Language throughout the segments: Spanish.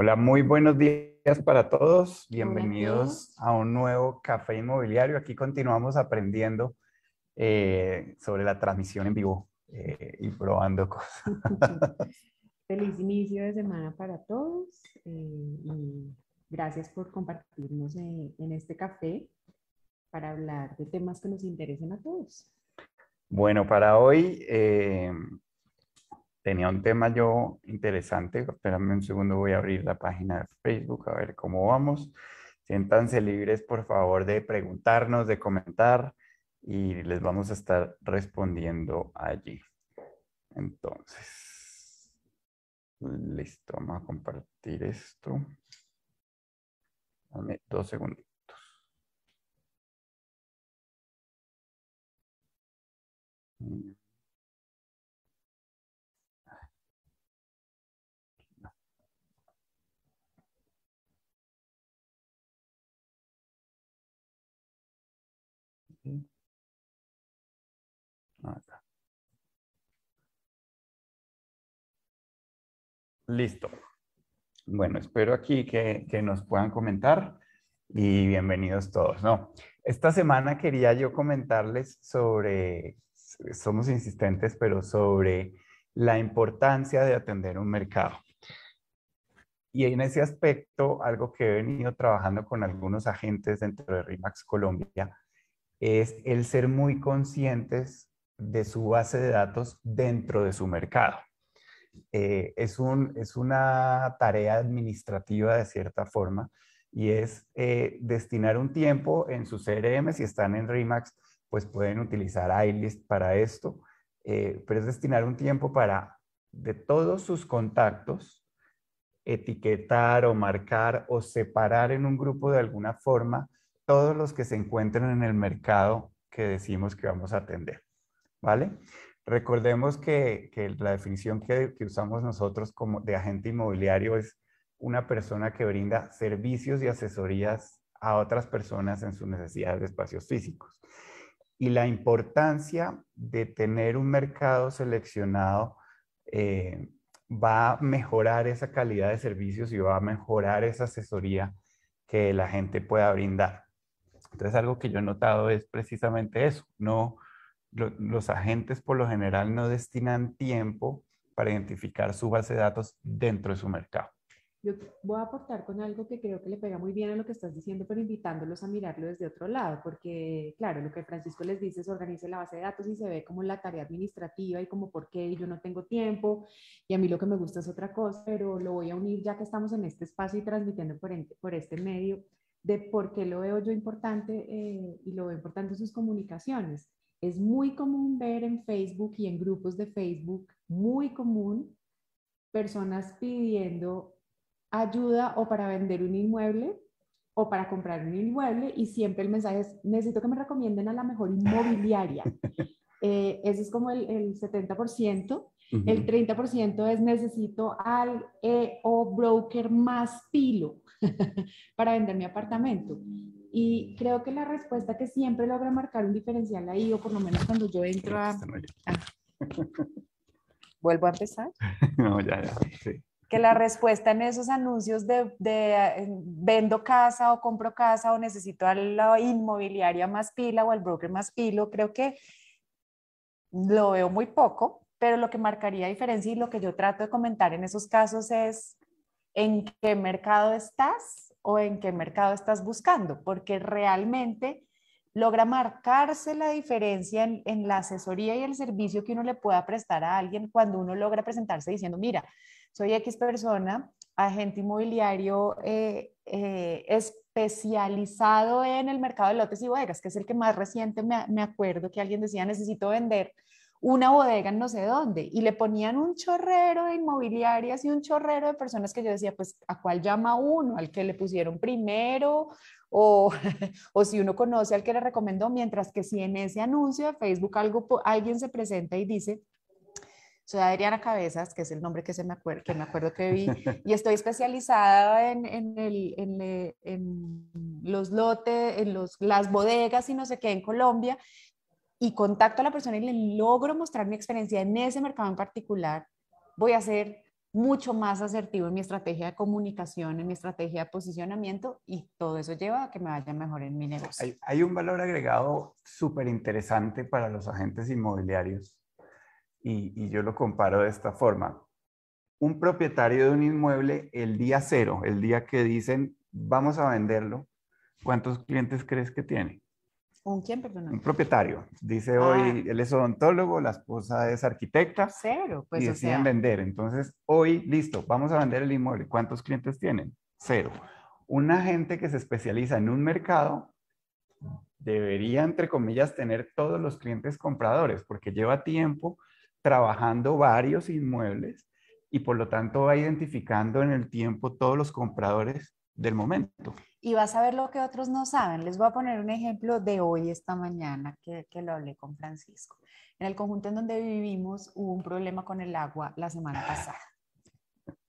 Hola, muy buenos días para todos. Bienvenidos a un nuevo café inmobiliario. Aquí continuamos aprendiendo eh, sobre la transmisión en vivo eh, y probando cosas. Feliz inicio de semana para todos eh, y gracias por compartirnos en este café para hablar de temas que nos interesen a todos. Bueno, para hoy tenía un tema yo interesante. Espérame un segundo, voy a abrir la página de Facebook a ver cómo vamos. Siéntanse libres, por favor, de preguntarnos, de comentar y les vamos a estar respondiendo allí. Entonces, listo, vamos a compartir esto. Dame dos segundos. Listo. Bueno, espero aquí que, que, nos puedan comentar y bienvenidos todos. No, esta semana quería yo comentarles sobre, somos insistentes, pero sobre la importancia de atender un mercado. Y en ese aspecto, algo que he venido trabajando con algunos agentes dentro de RIMAX Colombia es el ser muy conscientes de su base de datos dentro de su mercado. Eh, es, un, es una tarea administrativa de cierta forma y es eh, destinar un tiempo en su CRM, si están en RIMAX, pues pueden utilizar iList para esto, eh, pero es destinar un tiempo para de todos sus contactos, etiquetar o marcar o separar en un grupo de alguna forma todos los que se encuentran en el mercado que decimos que vamos a atender. ¿Vale? Recordemos que, la definición que, usamos nosotros como de agente inmobiliario es una persona que brinda servicios y asesorías a otras personas en sus necesidades de espacios físicos. Y la importancia de tener un mercado seleccionado eh, va a mejorar esa calidad de servicios y va a mejorar esa asesoría que la gente pueda brindar. Entonces, algo que yo he notado es precisamente eso. No, los agentes por lo general no destinan tiempo para identificar su base de datos dentro de su mercado. Yo voy a aportar con algo que creo que le pega muy bien a lo que estás diciendo, pero invitándolos a mirarlo desde otro lado, porque claro, lo que Francisco les dice es organice la base de datos y se ve como la tarea administrativa y como por qué yo no tengo tiempo y a mí lo que me gusta es otra cosa, pero lo voy a unir ya que estamos en este espacio y transmitiendo por, por este medio de por qué lo veo yo importante eh, y lo veo importante en sus comunicaciones. Es muy común ver en Facebook y en grupos de Facebook, muy común, personas pidiendo ayuda o para vender un inmueble o para comprar un inmueble y siempre el mensaje es, necesito que me recomienden a la mejor inmobiliaria. Eh, ese es como el, el 70%. El 30% es necesito al e o broker más pilo. para vender mi apartamento. Y creo que la respuesta que siempre logra marcar un diferencial ahí, o por lo menos cuando yo entro a... ¿Vuelvo a empezar? no, ya, ya, sí. Que la respuesta en esos anuncios de, de eh, vendo casa o compro casa o necesito a la inmobiliaria más pila o al broker más pilo, creo que lo veo muy poco, pero lo que marcaría diferencia y lo que yo trato de comentar en esos casos es en qué mercado estás o en qué mercado estás buscando, porque realmente logra marcarse la diferencia en, la asesoría y el servicio que uno le pueda prestar a alguien cuando uno logra presentarse diciendo, mira, soy X persona, agente inmobiliario eh, eh, especializado en el mercado de lotes y bodegas, que es el que más reciente me, me acuerdo que alguien decía, necesito vender una bodega en no sé dónde y le ponían un chorrero de inmobiliarias y un chorrero de personas que yo decía, pues, ¿a cuál llama uno? ¿Al que le pusieron primero? O, o si uno conoce al que le recomendó, mientras que si en ese anuncio de Facebook algo, alguien se presenta y dice, soy Adriana Cabezas, que es el nombre que, se me, acuerdo, que me acuerdo que vi, y estoy especializada en, en, el, en, en los lotes, en los, las bodegas y no sé qué en Colombia, y contacto a la persona y le logro mostrar mi experiencia en ese mercado en particular, voy a ser mucho más asertivo en mi estrategia de comunicación, en mi estrategia de posicionamiento y todo eso lleva a que me vaya mejor en mi negocio. Hay, un valor agregado súper interesante para los agentes inmobiliarios y, y yo lo comparo de esta forma. Un propietario de un inmueble el día cero, el día que dicen vamos a venderlo, ¿cuántos clientes crees que tiene? ¿Un quién, perdón? Un propietario. Dice hoy, ah. él es odontólogo, la esposa es arquitecta. Cero, pues. Y deciden vender. Entonces, hoy, listo, vamos a vender el inmueble. ¿Cuántos clientes tienen? Cero. Un agente que se especializa en un mercado debería, entre comillas, tener todos los clientes compradores, porque lleva tiempo trabajando varios inmuebles y por lo tanto va identificando en el tiempo todos los compradores del momento y vas a ver lo que otros no saben. Les voy a poner un ejemplo de hoy, esta mañana, que, que, lo hablé con Francisco. En el conjunto en donde vivimos hubo un problema con el agua la semana pasada.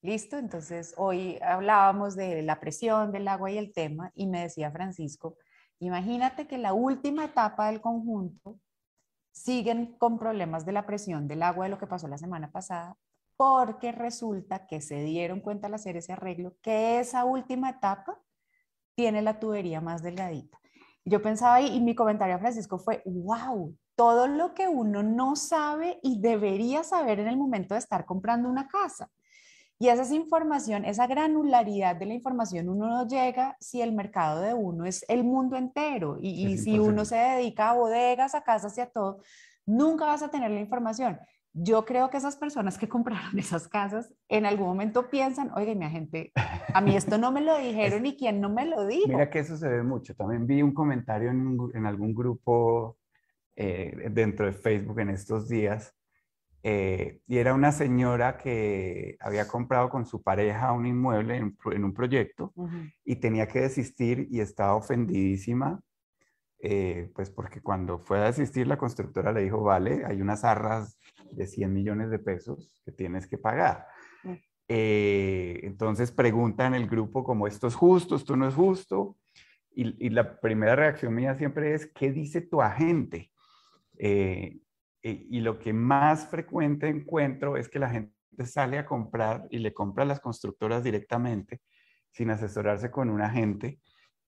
¿Listo? Entonces, hoy hablábamos de la presión del agua y el tema, y me decía Francisco, imagínate que la última etapa del conjunto siguen con problemas de la presión del agua de lo que pasó la semana pasada, porque resulta que se dieron cuenta al hacer ese arreglo que esa última etapa tiene la tubería más delgadita. Yo pensaba ahí y mi comentario a Francisco fue, wow, todo lo que uno no sabe y debería saber en el momento de estar comprando una casa. Y esa es información, esa granularidad de la información, uno no llega si el mercado de uno es el mundo entero y, y si uno se dedica a bodegas, a casas y a todo, nunca vas a tener la información. Yo creo que esas personas que compraron esas casas en algún momento piensan, oye, mi agente, a mí esto no me lo dijeron y quién no me lo dijo. Mira que eso se ve mucho. También vi un comentario en, algún grupo eh, dentro de Facebook en estos días eh, y era una señora que había comprado con su pareja un inmueble en, un proyecto y tenía que desistir y estaba ofendidísima eh, pues porque cuando fue a desistir la constructora le dijo, vale, hay unas arras de 100 millones de pesos que tienes que pagar. Mm. Eh, entonces pregunta en el grupo como esto es justo, esto no es justo. Y, la primera reacción mía siempre es, ¿qué dice tu agente? Eh, y lo que más frecuente encuentro es que la gente sale a comprar y le compra a las constructoras directamente sin asesorarse con un agente.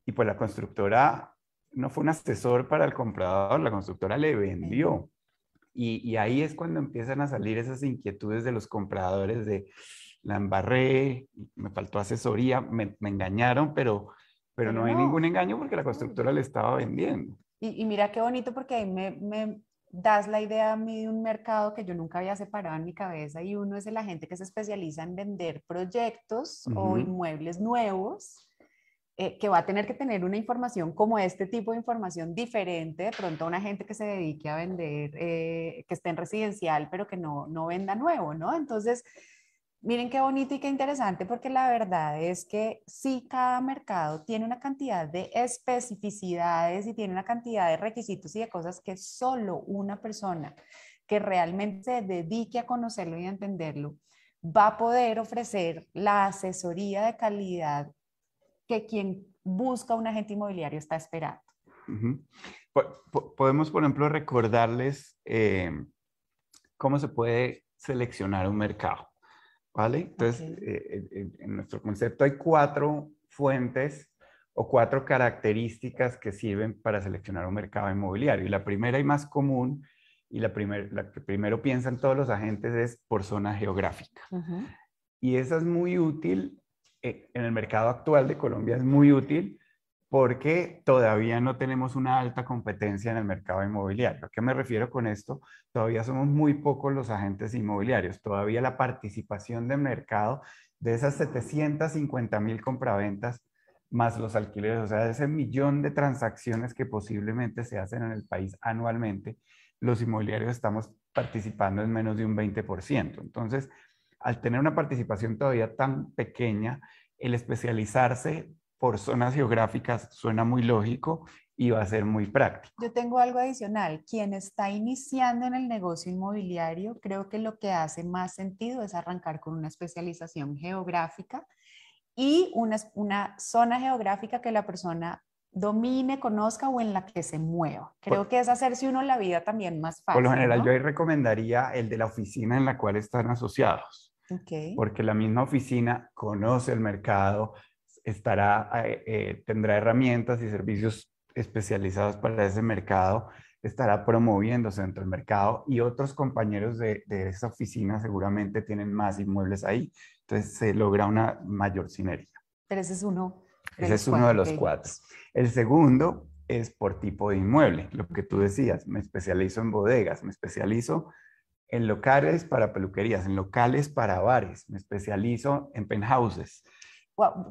Y pues la constructora no fue un asesor para el comprador, la constructora le vendió. Y, ahí es cuando empiezan a salir esas inquietudes de los compradores de la embarré, me faltó asesoría, me, engañaron, pero, pero, no, hay ningún engaño porque la constructora le estaba vendiendo. Y, mira qué bonito porque ahí me, me, das la idea a mí de un mercado que yo nunca había separado en mi cabeza y uno es la gente que se especializa en vender proyectos o inmuebles nuevos eh, que va a tener que tener una información como este tipo de información diferente, de pronto a una gente que se dedique a vender, eh, que esté en residencial, pero que no, no venda nuevo, ¿no? Entonces, miren qué bonito y qué interesante, porque la verdad es que sí, cada mercado tiene una cantidad de especificidades y tiene una cantidad de requisitos y de cosas que solo una persona que realmente se dedique a conocerlo y a entenderlo va a poder ofrecer la asesoría de calidad que quien busca un agente inmobiliario está esperando. Podemos, por ejemplo, recordarles eh, cómo se puede seleccionar un mercado, ¿vale? Entonces, eh, en nuestro concepto hay cuatro fuentes o cuatro características que sirven para seleccionar un mercado inmobiliario. Y la primera y más común, y la, primer, la que primero piensan todos los agentes es por zona geográfica. Y esa es muy útil en el mercado actual de Colombia es muy útil porque todavía no tenemos una alta competencia en el mercado inmobiliario. ¿A qué me refiero con esto? Todavía somos muy pocos los agentes inmobiliarios. Todavía la participación de mercado de esas 750 mil compraventas más los alquileres, o sea, ese millón de transacciones que posiblemente se hacen en el país anualmente, los inmobiliarios estamos participando en menos de un 20%. Entonces, al tener una participación todavía tan pequeña, el especializarse por zonas geográficas suena muy lógico y va a ser muy práctico. Yo tengo algo adicional. Quien está iniciando en el negocio inmobiliario, creo que lo que hace más sentido es arrancar con una especialización geográfica y una, una zona geográfica que la persona domine, conozca o en la que se mueva. Creo que es hacerse uno la vida también más fácil. Por lo general, yo ahí recomendaría el de la oficina en la cual están asociados. Porque la misma oficina conoce el mercado, estará, eh, eh, tendrá herramientas y servicios especializados para ese mercado, estará promoviéndose dentro del mercado y otros compañeros de, de esa oficina seguramente tienen más inmuebles ahí. Entonces se logra una mayor sinergia. Pero ese es uno. Ese es uno de los cuatro. El segundo es por tipo de inmueble, lo que tú decías, me especializo en bodegas, me especializo en locales para peluquerías, en locales para bares, me especializo en penthouses.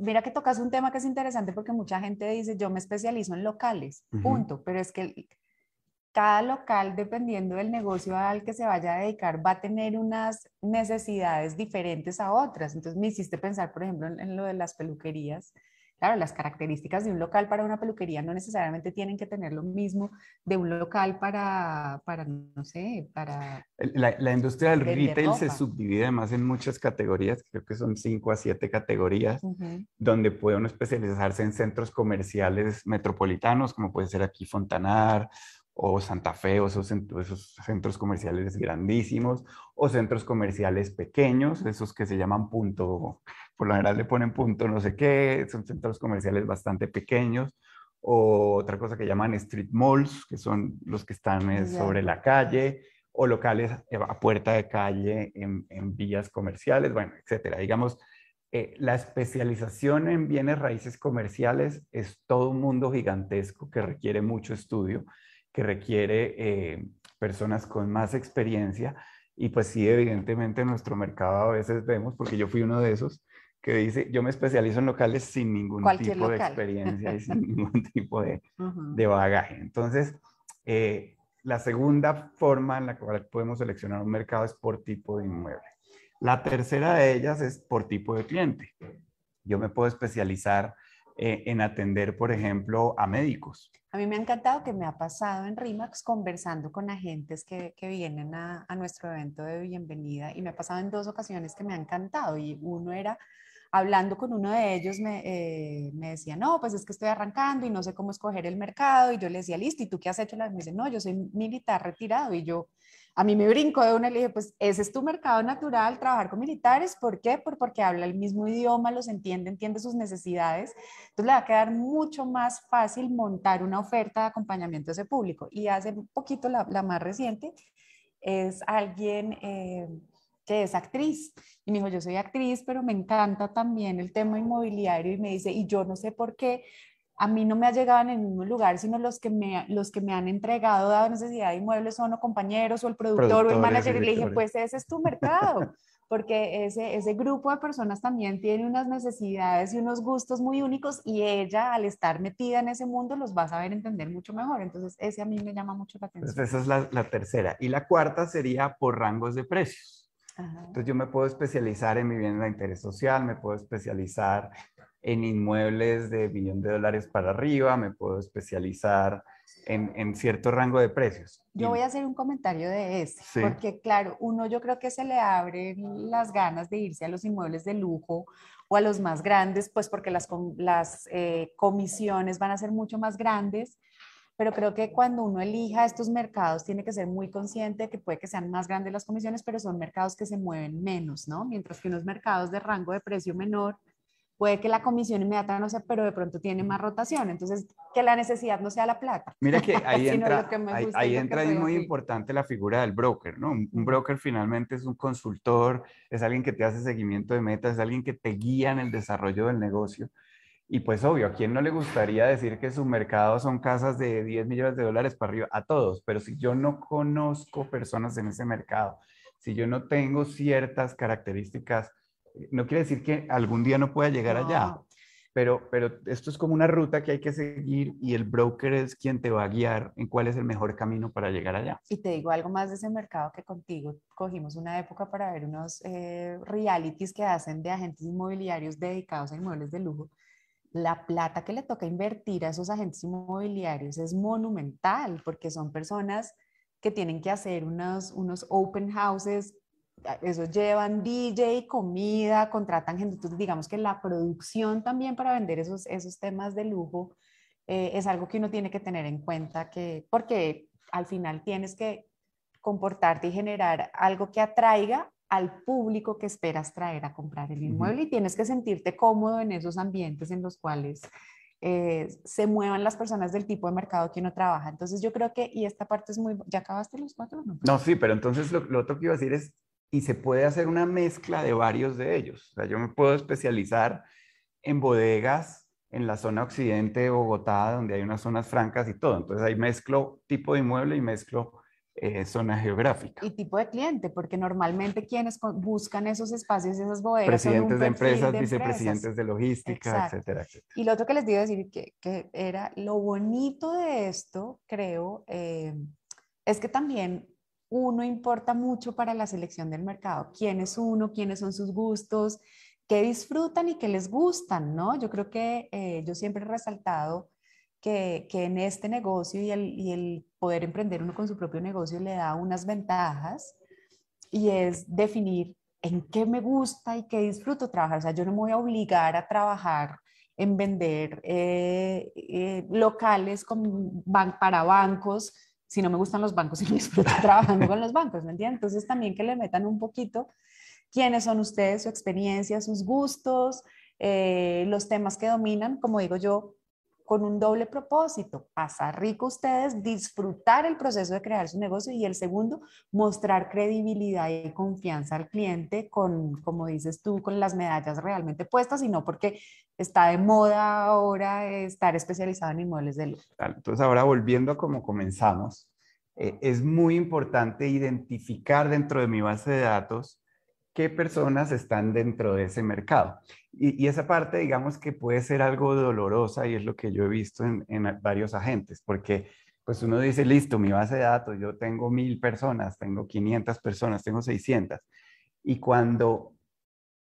mira que tocas un tema que es interesante porque mucha gente dice, yo me especializo en locales, punto, pero es que cada local, dependiendo del negocio al que se vaya a dedicar, va a tener unas necesidades diferentes a otras. Entonces me hiciste pensar, por ejemplo, en lo de las peluquerías Claro, las características de un local para una peluquería no necesariamente tienen que tener lo mismo de un local para, para no sé, para... La, industria del retail se subdivide además en muchas categorías, creo que son cinco a siete categorías, donde puede uno especializarse en centros comerciales metropolitanos, como puede ser aquí Fontanar o Santa Fe, o esos, esos, centros comerciales grandísimos, o centros comerciales pequeños, esos que se llaman punto, por lo general le ponen punto no sé qué, son centros comerciales bastante pequeños, o otra cosa que llaman street malls, que son los que están eh, sobre la calle, o locales eh, a puerta de calle en, en vías comerciales, bueno, etcétera. Digamos, eh, la especialización en bienes raíces comerciales es todo un mundo gigantesco que requiere mucho estudio que requiere eh, personas con más experiencia. Y pues sí, evidentemente en nuestro mercado a veces vemos, porque yo fui uno de esos, que dice, yo me especializo en locales sin ningún tipo de experiencia y sin ningún tipo de, de bagaje. Entonces, eh, la segunda forma en la cual podemos seleccionar un mercado es por tipo de inmueble. La tercera de ellas es por tipo de cliente. Yo me puedo especializar eh, en atender, por ejemplo, a médicos. A mí me ha encantado que me ha pasado en RIMAX conversando con agentes que, que vienen a, a, nuestro evento de bienvenida y me ha pasado en dos ocasiones que me ha encantado y uno era hablando con uno de ellos me, eh, me, decía, no, pues es que estoy arrancando y no sé cómo escoger el mercado y yo le decía, listo, ¿y tú qué has hecho? Me dice, no, yo soy militar retirado y yo, a mí me brinco de una y le dije, pues ese es tu mercado natural, trabajar con militares. ¿Por qué? Por, porque habla el mismo idioma, los entiende, entiende sus necesidades. Entonces le va a quedar mucho más fácil montar una oferta de acompañamiento a ese público. Y hace un poquito, la, la más reciente, es alguien eh, que es actriz. Y me dijo, yo soy actriz, pero me encanta también el tema inmobiliario. Y me dice, y yo no sé por qué, a mí no me ha llegado en el mismo lugar, sino los que me, los que me han entregado dado necesidad de inmuebles son o compañeros o el productor o el manager. Y le dije, pues ese es tu mercado, porque ese, ese grupo de personas también tiene unas necesidades y unos gustos muy únicos y ella al estar metida en ese mundo los va a saber entender mucho mejor. Entonces ese a mí me llama mucho la atención. Entonces esa es la, la tercera. Y la cuarta sería por rangos de precios. Entonces yo me puedo especializar en vivienda de interés social, me puedo especializar en inmuebles de billón de dólares para arriba, me puedo especializar en, en cierto rango de precios. Yo voy a hacer un comentario de ese, porque claro, uno yo creo que se le abren las ganas de irse a los inmuebles de lujo o a los más grandes, pues porque las, las eh, comisiones van a ser mucho más grandes, pero creo que cuando uno elija estos mercados tiene que ser muy consciente de que puede que sean más grandes las comisiones, pero son mercados que se mueven menos, ¿no? Mientras que unos mercados de rango de precio menor, puede que la comisión inmediata no sea, pero de pronto tiene más rotación. Entonces, que la necesidad no sea la plata. Mira que ahí entra, ahí, entra y muy importante la figura del broker, ¿no? Un, broker finalmente es un consultor, es alguien que te hace seguimiento de metas, es alguien que te guía en el desarrollo del negocio. Y pues obvio, ¿a quién no le gustaría decir que su mercado son casas de 10 millones de dólares para arriba? A todos, pero si yo no conozco personas en ese mercado, si yo no tengo ciertas características no quiere decir que algún día no pueda llegar allá, pero, pero esto es como una ruta que hay que seguir y el broker es quien te va a guiar en cuál es el mejor camino para llegar allá. Y te digo algo más de ese mercado que contigo cogimos una época para ver unos eh, realities que hacen de agentes inmobiliarios dedicados a inmuebles de lujo. La plata que le toca invertir a esos agentes inmobiliarios es monumental porque son personas que tienen que hacer unos, unos open houses eso llevan DJ, comida, contratan gente, digamos que la producción también para vender esos, esos temas de lujo eh, es algo que uno tiene que tener en cuenta, que, porque al final tienes que comportarte y generar algo que atraiga al público que esperas traer a comprar el inmueble y tienes que sentirte cómodo en esos ambientes en los cuales eh, se muevan las personas del tipo de mercado que uno trabaja. Entonces yo creo que, y esta parte es muy... ¿Ya acabaste los cuatro? No, no sí, pero entonces lo, lo, otro que iba a decir es, y se puede hacer una mezcla de varios de ellos. O sea, yo me puedo especializar en bodegas en la zona occidente de Bogotá, donde hay unas zonas francas y todo. Entonces ahí mezclo tipo de inmueble y mezclo eh, zona geográfica. Y tipo de cliente, porque normalmente quienes buscan esos espacios, esas bodegas. Presidentes de empresas, vicepresidentes de logística, etcétera, etcétera, Y lo otro que les digo decir que, que era lo bonito de esto, creo, eh, es que también uno importa mucho para la selección del mercado. ¿Quién es uno? ¿Quiénes son sus gustos? ¿Qué disfrutan y qué les gustan? ¿no? Yo creo que eh, yo siempre he resaltado que, en este negocio y el, poder emprender uno con su propio negocio le da unas ventajas y es definir en qué me gusta y qué disfruto trabajar. O sea, yo no me voy a obligar a trabajar en vender eh, eh, locales con para bancos si no me gustan los bancos y no disfruto trabajando con los bancos, ¿me entiendes? Entonces también que le metan un poquito quiénes son ustedes, su experiencia, sus gustos, eh, los temas que dominan, como digo yo, con un doble propósito, pasar rico ustedes, disfrutar el proceso de crear su negocio y el segundo, mostrar credibilidad y confianza al cliente con, como dices tú, con las medallas realmente puestas y no porque está de moda ahora estar especializado en inmuebles de lujo. Entonces ahora volviendo a como comenzamos, eh, es muy importante identificar dentro de mi base de datos qué personas están dentro de ese mercado. Y, esa parte, digamos que puede ser algo dolorosa y es lo que yo he visto en, varios agentes, porque pues uno dice, listo, mi base de datos, yo tengo mil personas, tengo 500 personas, tengo 600. Y cuando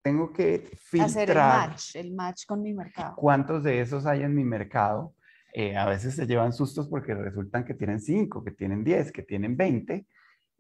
tengo que filtrar... Hacer el match, el match con mi mercado. ¿Cuántos de esos hay en mi mercado? Eh, a veces se llevan sustos porque resultan que tienen 5, que tienen 10, que tienen 20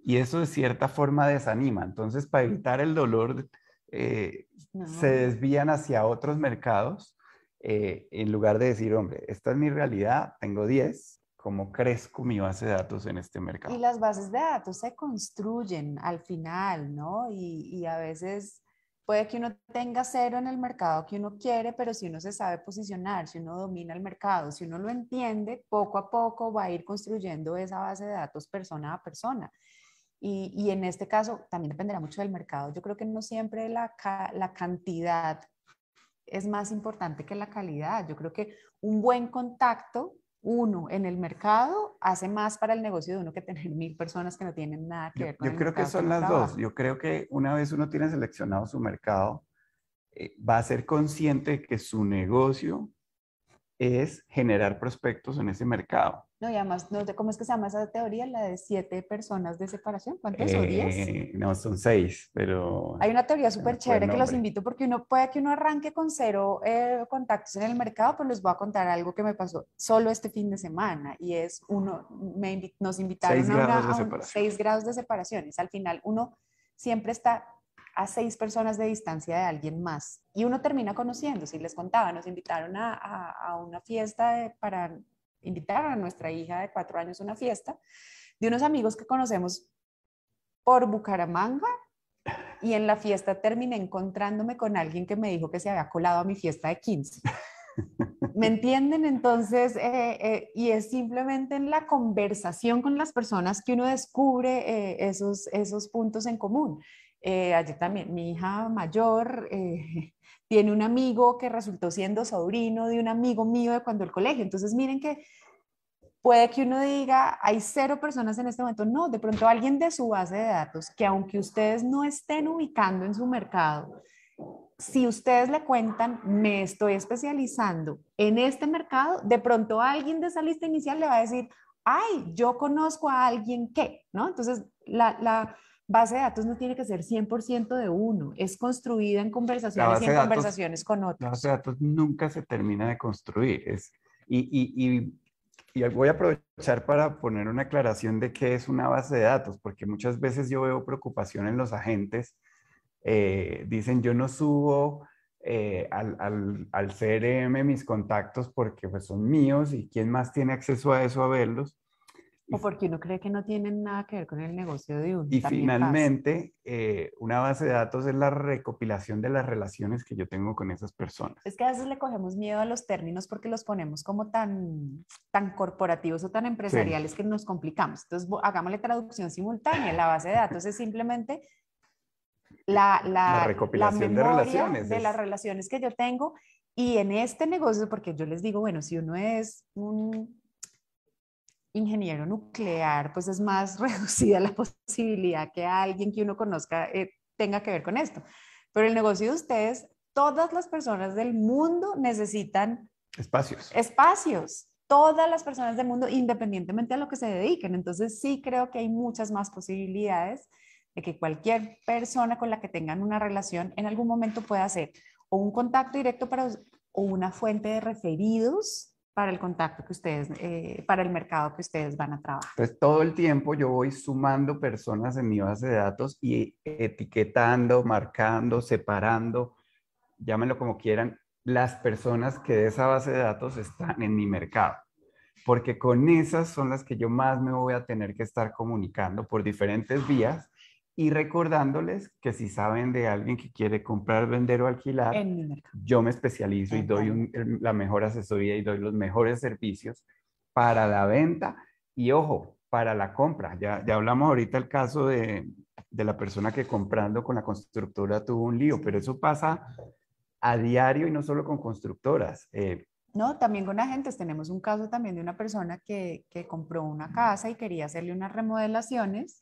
y eso de cierta forma desanima. Entonces, para evitar el dolor, eh, se desvían hacia otros mercados eh, en lugar de decir, hombre, esta es mi realidad, tengo 10, ¿cómo crezco mi base de datos en este mercado? Y las bases de datos se construyen al final, ¿no? Y, y a veces puede que uno tenga cero en el mercado que uno quiere, pero si uno se sabe posicionar, si uno domina el mercado, si uno lo entiende, poco a poco va a ir construyendo esa base de datos persona a persona. Y, en este caso también dependerá mucho del mercado. Yo creo que no siempre la, la cantidad es más importante que la calidad. Yo creo que un buen contacto, uno en el mercado, hace más para el negocio de uno que tener mil personas que no tienen nada que ver con yo Yo creo que son las dos. Yo creo que una vez uno tiene seleccionado su mercado, eh, va a ser consciente de que su negocio es generar prospectos en ese mercado. No, y además, no, ¿cómo es que se llama esa teoría? La de siete personas de separación. ¿Cuántas son? ¿Diez? Eh, no, son seis, pero... Hay una teoría súper chévere que los invito porque uno puede que uno arranque con cero eh, contactos en el mercado, pero les voy a contar algo que me pasó solo este fin de semana y es uno, me nos invitaron a, una, a seis grados de separaciones. Al final, uno siempre está a seis personas de distancia de alguien más. Y uno termina conociendo, si les contaba, nos invitaron a, a, una fiesta para invitar a nuestra hija de cuatro años a una fiesta de unos amigos que conocemos por Bucaramanga y en la fiesta terminé encontrándome con alguien que me dijo que se había colado a mi fiesta de 15. ¿Me entienden? Entonces, eh, eh, y es simplemente en la conversación con las personas que uno descubre eh, esos, esos puntos en común. Allí también, mi hija mayor tiene un amigo que resultó siendo sobrino de un amigo mío de cuando el colegio. Entonces, miren que puede que uno diga, hay cero personas en este momento. No, de pronto alguien de su base de datos, que aunque ustedes no estén ubicando en su mercado, si ustedes le cuentan, me estoy especializando en este mercado, de pronto alguien de esa lista inicial le va a decir, ay, yo conozco a alguien que, ¿no? Entonces, la, la base de datos no tiene que ser 100% de uno, es construida en conversaciones y en conversaciones con otros. La base de datos nunca se termina de construir. Es, y, y, y, voy a aprovechar para poner una aclaración de qué es una base de datos, porque muchas veces yo veo preocupación en los agentes. Eh, dicen, yo no subo eh, al, al, al, CRM mis contactos porque pues, son míos y quién más tiene acceso a eso a verlos. O porque uno cree que no tienen nada que ver con el negocio de uno. Y finalmente, eh, una base de datos es la recopilación de las relaciones que yo tengo con esas personas. Es que a veces le cogemos miedo a los términos porque los ponemos como tan, tan corporativos o tan empresariales que nos complicamos. Entonces, hagámosle traducción simultánea. La base de datos es simplemente la, la, recopilación de relaciones. De las relaciones que yo tengo. Y en este negocio, porque yo les digo, bueno, si uno es un ingeniero nuclear, pues es más reducida la posibilidad que alguien que uno conozca eh, tenga que ver con esto. Pero el negocio de ustedes, todas las personas del mundo necesitan espacios. Espacios. Todas las personas del mundo, independientemente a lo que se dediquen. Entonces sí creo que hay muchas más posibilidades de que cualquier persona con la que tengan una relación en algún momento pueda hacer o un contacto directo para o una fuente de referidos para el contacto que ustedes, eh, para el mercado que ustedes van a trabajar. Pues todo el tiempo yo voy sumando personas en mi base de datos y etiquetando, marcando, separando, llámenlo como quieran, las personas que de esa base de datos están en mi mercado. Porque con esas son las que yo más me voy a tener que estar comunicando por diferentes vías y recordándoles que si saben de alguien que quiere comprar, vender o alquilar, yo me especializo y doy la mejor asesoría y doy los mejores servicios para la venta y ojo, para la compra. Ya, ya hablamos ahorita el caso de, de la persona que comprando con la constructora tuvo un lío, pero eso pasa a diario y no solo con constructoras. Eh, no, también con agentes. Tenemos un caso también de una persona que, que compró una casa y quería hacerle unas remodelaciones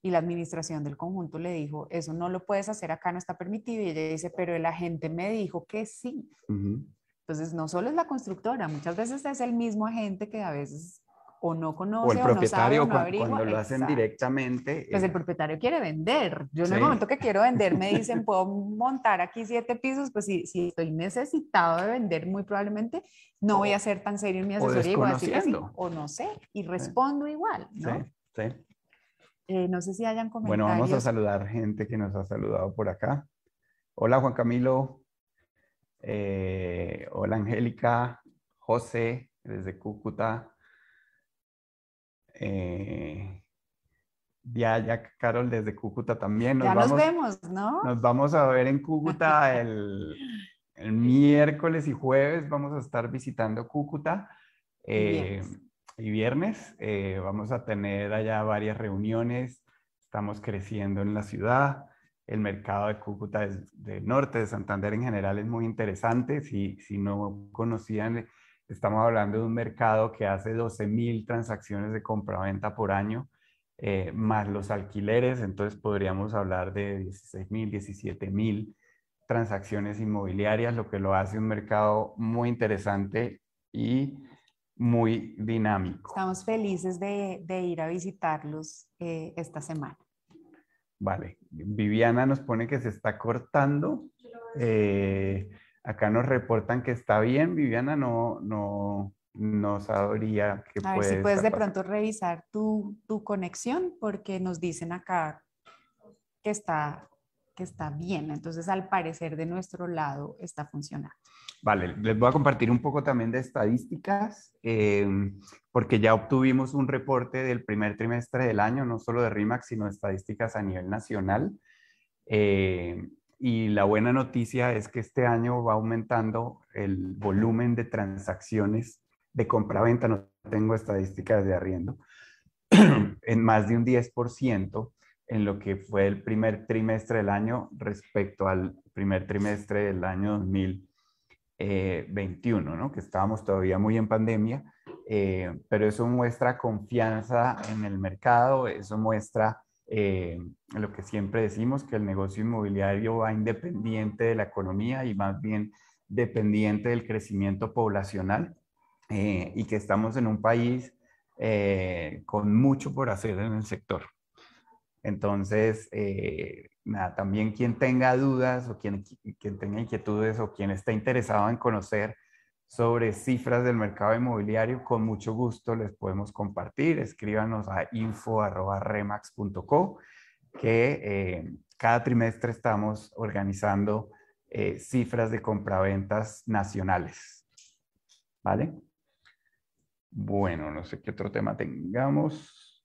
y la administración del conjunto le dijo, eso no lo puedes hacer acá, no está permitido. Y ella dice, pero el agente me dijo que sí. Entonces, no solo es la constructora, muchas veces es el mismo agente que a veces o no conoce o el propietario o no sabe, cuando, lo hacen directamente. Pues el eh, propietario quiere vender. Yo en el momento que quiero vender me dicen, puedo montar aquí siete pisos, pues si, si estoy necesitado de vender, muy probablemente no voy a ser tan serio en mi asesoría y voy a decir que sí, o no sé, y respondo igual, ¿no? Sí, sí. Eh, no sé si hayan comentarios. Bueno, vamos a saludar gente que nos ha saludado por acá. Hola Juan Camilo, eh, hola Angélica, José desde Cúcuta, eh, ya, ya, Carol desde Cúcuta también. Nos ya nos vemos, ¿no? Nos vamos a ver en Cúcuta el, el miércoles y jueves. Vamos a estar visitando Cúcuta. Eh, y viernes eh, vamos a tener allá varias reuniones. Estamos creciendo en la ciudad. El mercado de Cúcuta es del norte, de Santander en general es muy interesante. Si, si no conocían Estamos hablando de un mercado que hace 12 mil transacciones de compra-venta por año, eh, más los alquileres, entonces podríamos hablar de 16 mil, 17 mil transacciones inmobiliarias, lo que lo hace un mercado muy interesante y muy dinámico. Estamos felices de, ir a visitarlos eh, esta semana. Vale, Viviana nos pone que se está cortando. Eh, Acá nos reportan que está bien, Viviana, no, no, no sabría que A ver si puedes de pronto revisar tu, tu, conexión porque nos dicen acá que está, que está bien. Entonces, al parecer de nuestro lado está funcionando. Vale, les voy a compartir un poco también de estadísticas, em, porque ya obtuvimos un reporte del primer trimestre del año, no solo de RIMAX, sino de estadísticas a nivel nacional. Eh, y la buena noticia es que este año va aumentando el volumen de transacciones de compra-venta, no tengo estadísticas de arriendo, en más de un 10% en lo que fue el primer trimestre del año respecto al primer trimestre del año 2021, ¿no? que estábamos todavía muy en pandemia, eh, pero eso muestra confianza en el mercado, eso muestra eh, lo que siempre decimos, que el negocio inmobiliario va independiente de la economía y más bien dependiente del crecimiento poblacional eh, y que estamos en un país eh, con mucho por hacer en el sector. Entonces, nada, también quien tenga dudas o quien, quien tenga inquietudes o quien esté interesado en conocer sobre cifras del mercado inmobiliario, con mucho gusto les podemos compartir. Escríbanos a info.remax.co, que eh, cada trimestre estamos organizando eh, cifras de compraventas nacionales. ¿Vale? Bueno, no sé qué otro tema tengamos.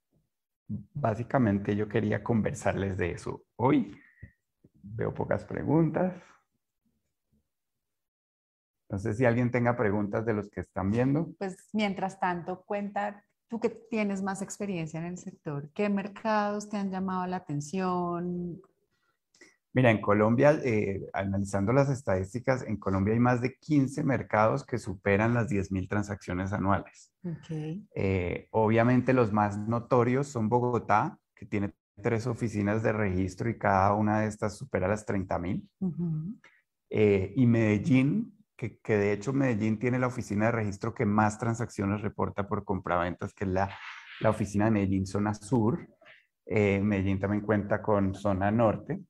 Básicamente yo quería conversarles de eso hoy. Veo pocas preguntas. No sé si alguien tenga preguntas de los que están viendo. Pues mientras tanto, cuenta tú que tienes más experiencia en el sector, ¿qué mercados te han llamado la atención? Mira, en Colombia, eh, analizando las estadísticas, en Colombia hay más de 15 mercados que superan las 10.000 transacciones anuales. Okay. Eh, obviamente los más notorios son Bogotá, que tiene tres oficinas de registro y cada una de estas supera las 30.000. Uh eh, y Medellín, que, de hecho Medellín tiene la oficina de registro que más transacciones reporta por compraventas, que es la, la oficina de Medellín Zona Sur. Eh, Medellín también cuenta con Zona Norte.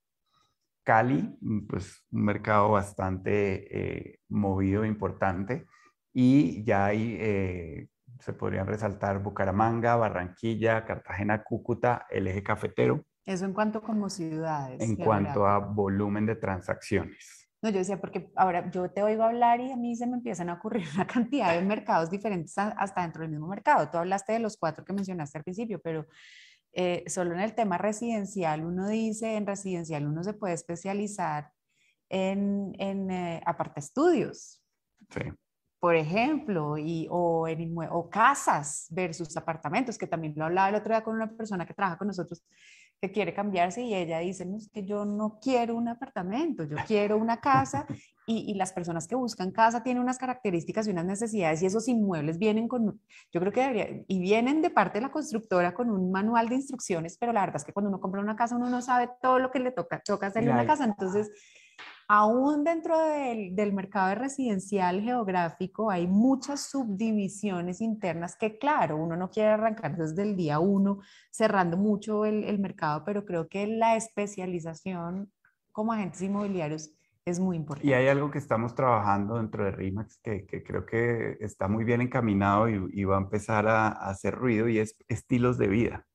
Cali, pues un mercado bastante eh, movido e importante. Y ya ahí eh, se podrían resaltar Bucaramanga, Barranquilla, Cartagena, Cúcuta, el eje cafetero. Eso en cuanto como ciudades. En cuanto a volumen de transacciones. No, yo decía, porque ahora yo te oigo hablar y a mí se me empiezan a ocurrir una cantidad de mercados diferentes hasta dentro del mismo mercado. Tú hablaste de los cuatro que mencionaste al principio, pero eh, solo en el tema residencial, uno dice, en residencial uno se puede especializar en, en eh, aparte estudios. Sí. Por ejemplo, y, o, en o casas versus apartamentos, que también lo hablaba el otro día con una persona que trabaja con nosotros que quiere cambiarse y ella dice, no, es que yo no quiero un apartamento, yo quiero una casa y, y, las personas que buscan casa tienen unas características y unas necesidades y esos inmuebles vienen con, yo creo que debería, y vienen de parte de la constructora con un manual de instrucciones, pero la verdad es que cuando uno compra una casa uno no sabe todo lo que le toca, toca hacerle una casa, entonces aún dentro del, mercado de residencial geográfico hay muchas subdivisiones internas que, claro, uno no quiere arrancar desde el día uno cerrando mucho el, mercado, pero creo que la especialización como agentes inmobiliarios es muy importante. Y hay algo que estamos trabajando dentro de RIMAX que, creo que está muy bien encaminado y, va a empezar a hacer ruido y es estilos de vida.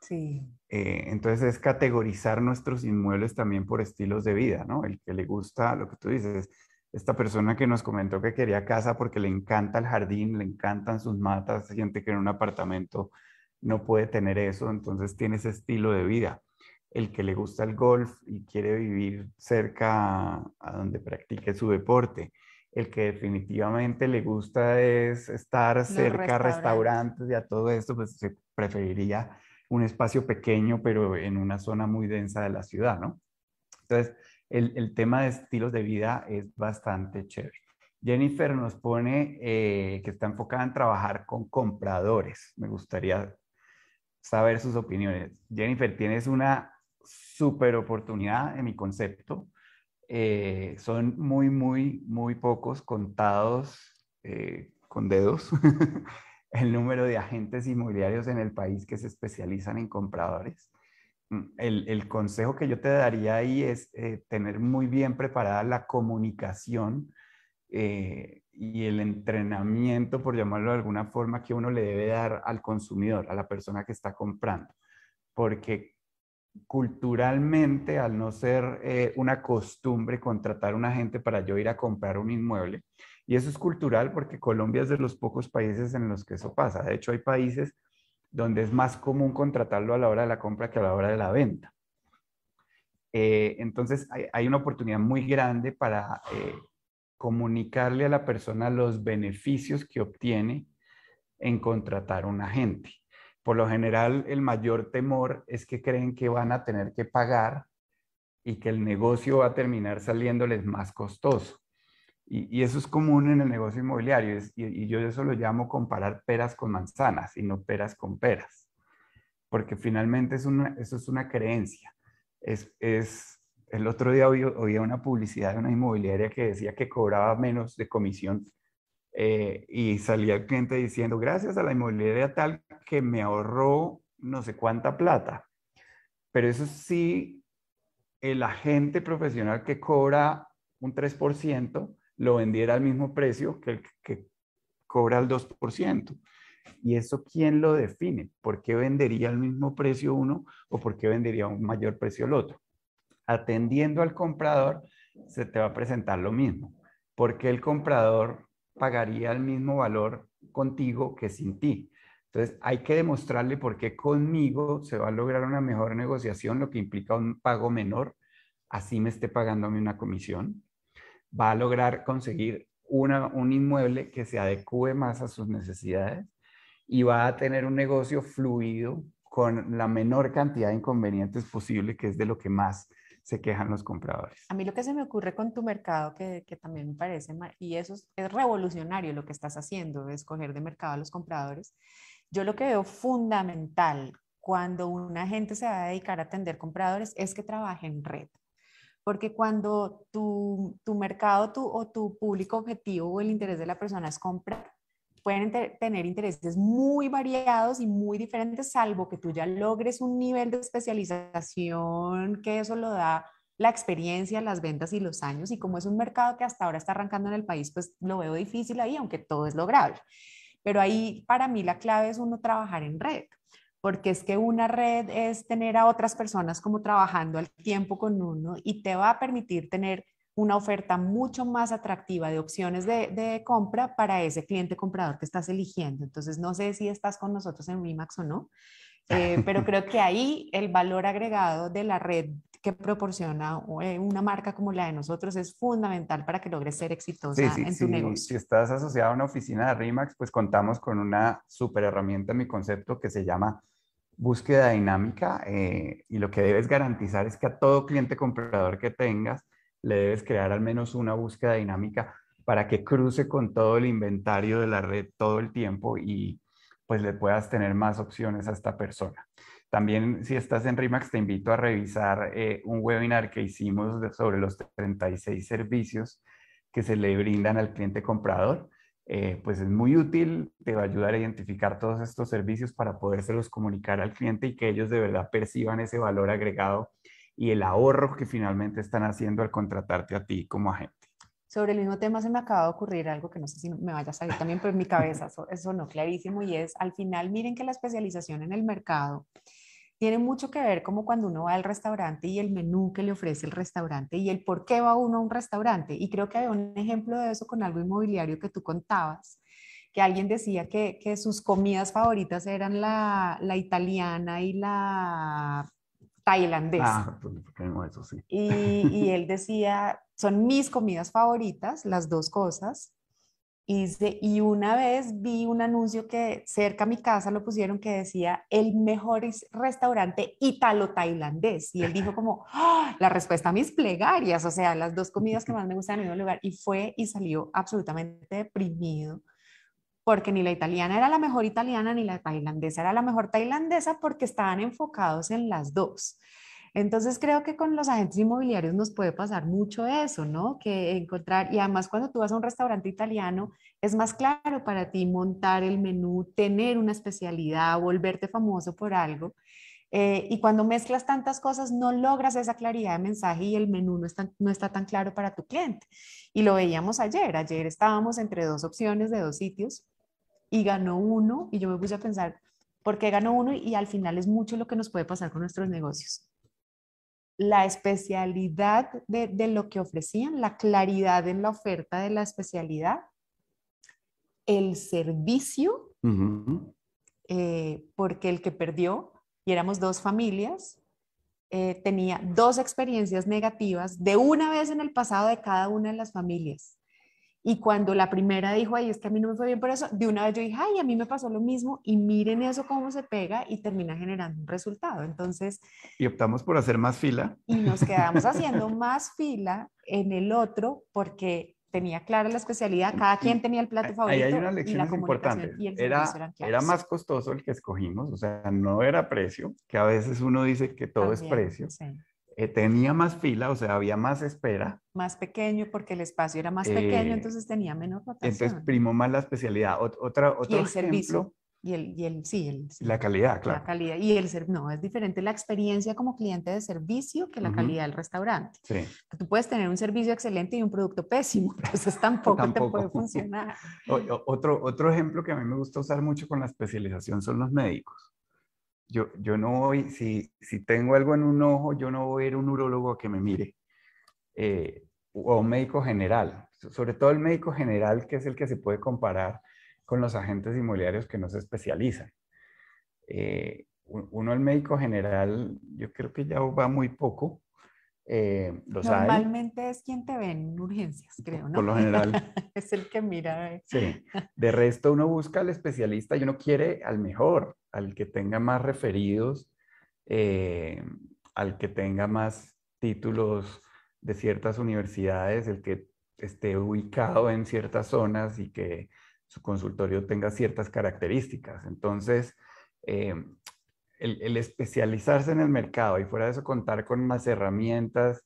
Sí. Eh, entonces es categorizar nuestros inmuebles también por estilos de vida, ¿no? El que le gusta, lo que tú dices, esta persona que nos comentó que quería casa porque le encanta el jardín, le encantan sus matas, gente que en un apartamento no puede tener eso, entonces tiene ese estilo de vida. El que le gusta el golf y quiere vivir cerca a donde practique su deporte. El que definitivamente le gusta es estar cerca a restaurantes y a todo esto, pues se preferiría un espacio pequeño, pero en una zona muy densa de la ciudad, ¿no? Entonces, el, tema de estilos de vida es bastante chévere. Jennifer nos pone eh, que está enfocada en trabajar con compradores. Me gustaría saber sus opiniones. Jennifer, tienes una súper oportunidad en mi concepto. Eh, son muy, muy, muy pocos contados eh, con dedos el número de agentes inmobiliarios en el país que se especializan en compradores. Mm, el, consejo que yo te daría ahí es eh, tener muy bien preparada la comunicación eh, y el entrenamiento, por llamarlo de alguna forma, que uno le debe dar al consumidor, a la persona que está comprando. Porque culturalmente, al no ser eh, una costumbre contratar a un agente para yo ir a comprar un inmueble, y eso es cultural porque Colombia es de los pocos países en los que eso pasa. De hecho, hay países donde es más común contratarlo a la hora de la compra que a la hora de la venta. Eh, entonces, hay, una oportunidad muy grande para eh, comunicarle a la persona los beneficios que obtiene en contratar un agente. Por lo general, el mayor temor es que creen que van a tener que pagar y que el negocio va a terminar saliéndoles más costoso. Y, eso es común en el negocio inmobiliario. y, yo eso lo llamo comparar peras con manzanas y no peras con peras. Porque finalmente eso es una creencia. Es, es, el otro día oía una publicidad de una inmobiliaria que decía que cobraba menos de comisión eh, y salía el cliente diciendo, gracias a la inmobiliaria tal que me ahorró no sé cuánta plata. Pero eso sí, el agente profesional que cobra un 3%, lo vendiera al mismo precio que el que cobra el 2%. ¿Y eso quién lo define? ¿Por qué vendería al mismo precio uno o por qué vendería a un mayor precio el otro? Atendiendo al comprador, se te va a presentar lo mismo. ¿Por qué el comprador pagaría el mismo valor contigo que sin ti. Entonces, hay que demostrarle por qué conmigo se va a lograr una mejor negociación, lo que implica un pago menor, así me esté pagándome una comisión. Va a lograr conseguir un inmueble que se adecue más a sus necesidades y va a tener un negocio fluido con la menor cantidad de inconvenientes posible, que es de lo que más se quejan los compradores. A mí lo que se me ocurre con tu mercado, que, también me parece, y eso es, revolucionario lo que estás haciendo, escoger de mercado a los compradores, yo lo que veo fundamental cuando una gente se va a dedicar a atender compradores es que trabaje en red. Porque cuando tu, tu mercado tu, o tu público objetivo o el interés de la persona es comprar, pueden tener intereses muy variados y muy diferentes, salvo que tú ya logres un nivel de especialización que eso lo da la experiencia, las ventas y los años. Y como es un mercado que hasta ahora está arrancando en el país, pues lo veo difícil ahí, aunque todo es lograble. Pero ahí para mí la clave es uno trabajar en red, porque es que una red es tener a otras personas como trabajando al tiempo con uno y te va a permitir tener una oferta mucho más atractiva de opciones de, compra para ese cliente comprador que estás eligiendo. Entonces, no sé si estás con nosotros en Remax o no, eh, pero creo que ahí el valor agregado de la red que proporciona eh, una marca como la de nosotros es fundamental para que logres ser exitosa en tu negocio. Si estás asociado a una oficina de RIMAX, pues contamos con una super herramienta en mi concepto que se llama búsqueda dinámica eh, y lo que debes garantizar es que a todo cliente comprador que tengas le debes crear al menos una búsqueda dinámica para que cruce con todo el inventario de la red todo el tiempo y pues le puedas tener más opciones a esta persona. También si estás en RIMAX te invito a revisar eh, un webinar que hicimos sobre los 36 servicios que se le brindan al cliente comprador. Eh, pues es muy útil, te va a ayudar a identificar todos estos servicios para podérselos comunicar al cliente y que ellos de verdad perciban ese valor agregado y el ahorro que finalmente están haciendo al contratarte a ti como agente. Sobre el mismo tema se me acaba de ocurrir algo que no sé si me vaya a salir también por mi cabeza, eso, eso no clarísimo y es, al final miren que la especialización en el mercado tiene mucho que ver como cuando uno va al restaurante y el menú que le ofrece el restaurante y el por qué va uno a un restaurante. Y creo que había un ejemplo de eso con algo inmobiliario que tú contabas, que alguien decía que, que sus comidas favoritas eran la, la italiana y la tailandesa. Ah, pues, eso sí. Y, y él decía, son mis comidas favoritas, las dos cosas, y, y una vez vi un anuncio que cerca a mi casa lo pusieron que decía el mejor restaurante italo-tailandés. Y él dijo como, ¡Ah! la respuesta a mis plegarias, o sea, las dos comidas que más me gustan en el mismo lugar. Y fue y salió absolutamente deprimido porque ni la italiana era la mejor italiana ni la tailandesa era la mejor tailandesa porque estaban enfocados en las dos. Entonces creo que con los agentes inmobiliarios nos puede pasar mucho eso, ¿no? Que encontrar, y además cuando tú vas a un restaurante italiano, es más claro para ti montar el menú, tener una especialidad, volverte famoso por algo. Eh, y cuando mezclas tantas cosas, no logras esa claridad de mensaje y el menú no está, no está tan claro para tu cliente. Y lo veíamos ayer. Ayer estábamos entre dos opciones de dos sitios y ganó uno y yo me puse a pensar, ¿por qué ganó uno? Y al final es mucho lo que nos puede pasar con nuestros negocios la especialidad de, lo que ofrecían, la claridad en la oferta de la especialidad, el servicio, eh, porque el que perdió, y éramos dos familias, eh, tenía dos experiencias negativas de una vez en el pasado de cada una de las familias. Y cuando la primera dijo, ay, es que a mí no me fue bien por eso, de una vez yo dije, ay, a mí me pasó lo mismo y miren eso cómo se pega y termina generando un resultado. Entonces... Y optamos por hacer más fila. Y nos quedamos haciendo más fila en el otro porque tenía clara la especialidad, cada quien tenía el plato favorito. Ahí hay una lección importante. Era, era más costoso el que escogimos, o sea, no era precio, que a veces uno dice que todo es precio. Sí. Eh, tenía más fila, o sea, había más espera. Más pequeño porque el espacio era más pequeño, eh, entonces tenía menos rotación. Entonces primó más la especialidad. otra, otro y el servicio. Y el, y el, sí, el, La calidad, claro. La calidad. Y el no, es diferente la experiencia como cliente de servicio que la calidad del restaurante. Sí. Tú puedes tener un servicio excelente y un producto pésimo, entonces tampoco, tampoco. te puede funcionar. otro, otro ejemplo que a mí me gusta usar mucho con la especialización son los médicos yo, yo no voy, si, si tengo algo en un ojo, yo no voy a ir a un urólogo a que me mire, eh, o un médico general, sobre todo el médico general, que es el que se puede comparar con los agentes inmobiliarios que no se especializan. Eh, uno, el médico general, yo creo que ya va muy poco. Eh, Normalmente es quien te ve en urgencias, creo, ¿no? Por lo general. es el que mira. Eh. Sí. De resto, uno busca al especialista y uno quiere al mejor, al que tenga más referidos, al que tenga más títulos de ciertas universidades, el que esté ubicado en ciertas zonas y que su consultorio tenga ciertas características. Entonces, eh, el, especializarse en el mercado y fuera de eso contar con más herramientas,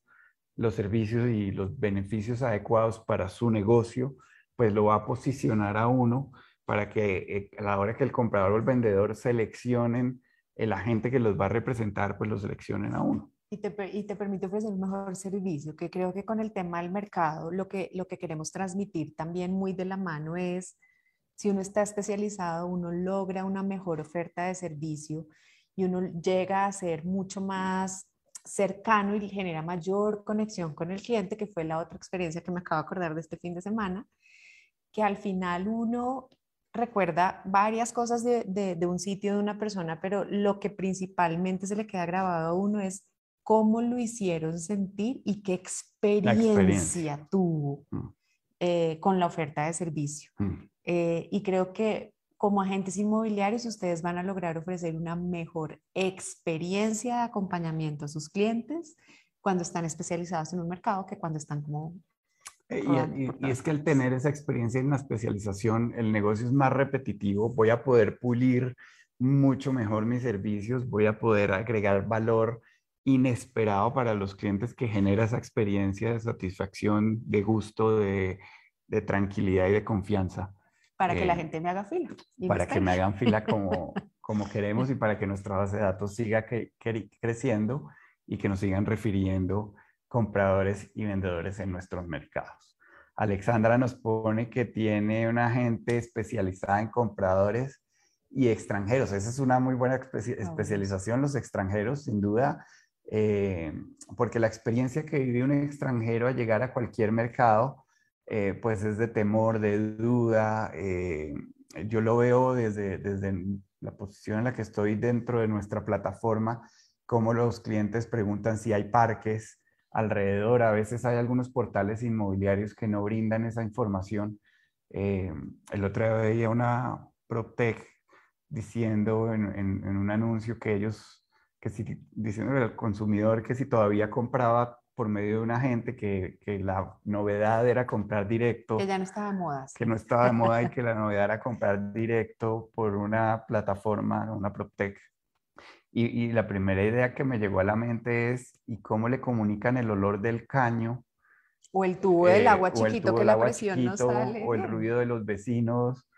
los servicios y los beneficios adecuados para su negocio, pues lo va a posicionar a uno para que eh, a la hora que el comprador o el vendedor seleccionen el agente que los va a representar, pues lo seleccionen a uno. Y te, y te permite ofrecer un mejor servicio, que creo que con el tema del mercado lo que, lo que queremos transmitir también muy de la mano es, si uno está especializado, uno logra una mejor oferta de servicio y uno llega a ser mucho más cercano y genera mayor conexión con el cliente, que fue la otra experiencia que me acabo de acordar de este fin de semana, que al final uno recuerda varias cosas de, de, de un sitio, de una persona, pero lo que principalmente se le queda grabado a uno es cómo lo hicieron sentir y qué experiencia, tuvo mm. eh, con la oferta de servicio. Mm. Eh, y creo que como agentes inmobiliarios ustedes van a lograr ofrecer una mejor experiencia de acompañamiento a sus clientes cuando están especializados en un mercado que cuando están como... Eh, y, y, es que al tener esa experiencia en la especialización, el negocio es más repetitivo, voy a poder pulir mucho mejor mis servicios, voy a poder agregar valor inesperado para los clientes que genera esa experiencia de satisfacción, de gusto, de, tranquilidad y de confianza. Para que la eh, gente me haga fila. Para que me hagan fila como, como queremos y para que nuestra base de datos siga creciendo y que nos sigan refiriendo compradores y vendedores en nuestros mercados. Alexandra nos pone que tiene una gente especializada en compradores y extranjeros. Esa es una muy buena ah, especialización, los extranjeros, sin duda. Eh, porque la experiencia que vive un extranjero a llegar a cualquier mercado, eh, pues es de temor, de duda. Eh, yo lo veo desde, desde la posición en la que estoy dentro de nuestra plataforma, como los clientes preguntan si hay parques alrededor. A veces hay algunos portales inmobiliarios que no brindan esa información. el otro día veía una PropTech diciendo en, en un anuncio que ellos que si, diciendo al consumidor que si todavía compraba por medio de un agente, que, que, la novedad era comprar directo. Que ya no estaba de moda. Que no estaba de moda y que la novedad era comprar directo por una plataforma, una PropTech. Y, y, la primera idea que me llegó a la mente es, ¿y cómo le comunican el olor del caño? O el tubo del eh, agua chiquito que la presión no sale. O el ruido de los vecinos,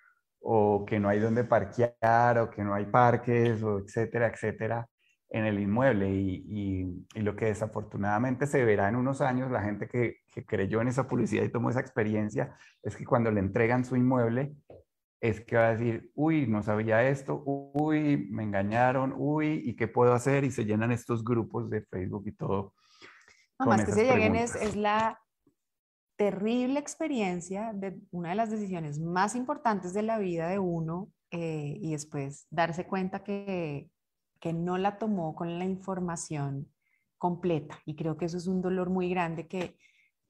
o que no hay donde parquear, o que no hay parques, o etcétera, etcétera en el inmueble y, lo que desafortunadamente se verá en unos años, la gente que, creyó en esa publicidad y tomó esa experiencia, es que cuando le entregan su inmueble, es que va a decir, uy, no sabía esto, uy, me engañaron, uy, ¿y qué puedo hacer? Y se llenan estos grupos de Facebook y todo. No, más que se lleguen es, es la terrible experiencia de una de las decisiones más importantes de la vida de uno eh, y después darse cuenta que que no la tomó con la información completa. Y creo que eso es un dolor muy grande que,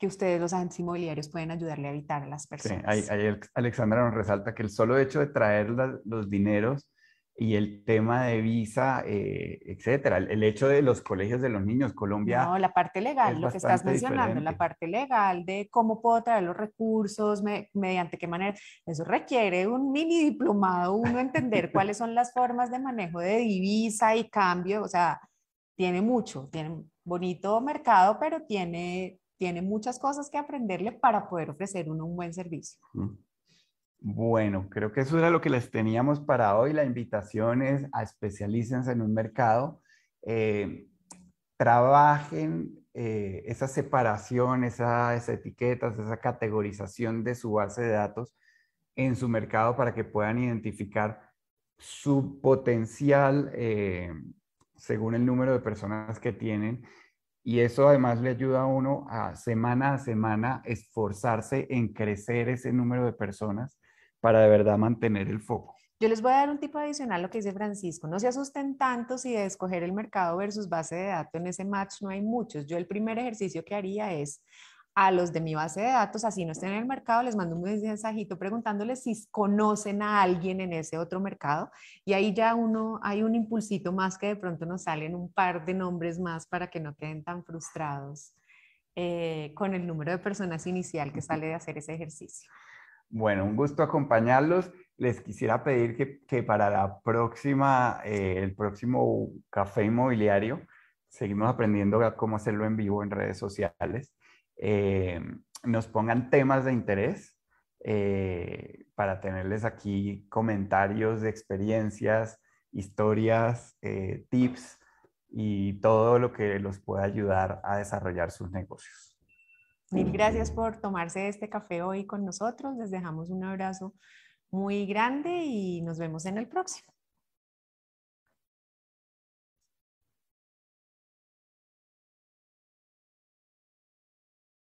que ustedes, los agentes inmobiliarios, pueden ayudarle a evitar a las personas. Sí, ahí, Alexandra nos resalta que el solo hecho de traer los dineros y el tema de visa, eh, etcétera, el, hecho de los colegios de los niños, Colombia. No, la parte legal, lo que estás mencionando, la parte legal de cómo puedo traer los recursos, mediante qué manera, eso requiere un mini diplomado, uno entender cuáles son las formas de manejo de divisa y cambio, o sea, tiene mucho, tiene bonito mercado, pero tiene, tiene muchas cosas que aprenderle para poder ofrecer uno un buen servicio. Bueno, creo que eso era lo que les teníamos para hoy. La invitación es a especialícense en un mercado, eh, trabajen eh, esa separación, esas etiquetas, esa categorización de su base de datos en su mercado para que puedan identificar su potencial eh, según el número de personas que tienen. Y eso además le ayuda a uno a semana a semana esforzarse en crecer ese número de personas para de verdad mantener el foco. Yo les voy a dar un tipo adicional lo que dice Francisco. No se asusten tanto si de escoger el mercado versus base de datos en ese match no hay muchos. Yo el primer ejercicio que haría es a los de mi base de datos, así no estén en el mercado, les mando un mensajito preguntándoles si conocen a alguien en ese otro mercado y ahí ya uno, hay un impulsito más que de pronto nos salen un par de nombres más para que no queden tan frustrados eh, con el número de personas inicial que sale de hacer ese ejercicio. Bueno, un gusto acompañarlos. Les quisiera pedir que, para la próxima, eh, el próximo café inmobiliario, seguimos aprendiendo cómo hacerlo en vivo en redes sociales eh, nos pongan temas de interés eh, para tenerles aquí comentarios experiencias, historias, eh, tips y todo lo que los pueda ayudar a desarrollar sus negocios. Mil gracias por tomarse este café hoy con nosotros. Les dejamos un abrazo muy grande y nos vemos en el próximo.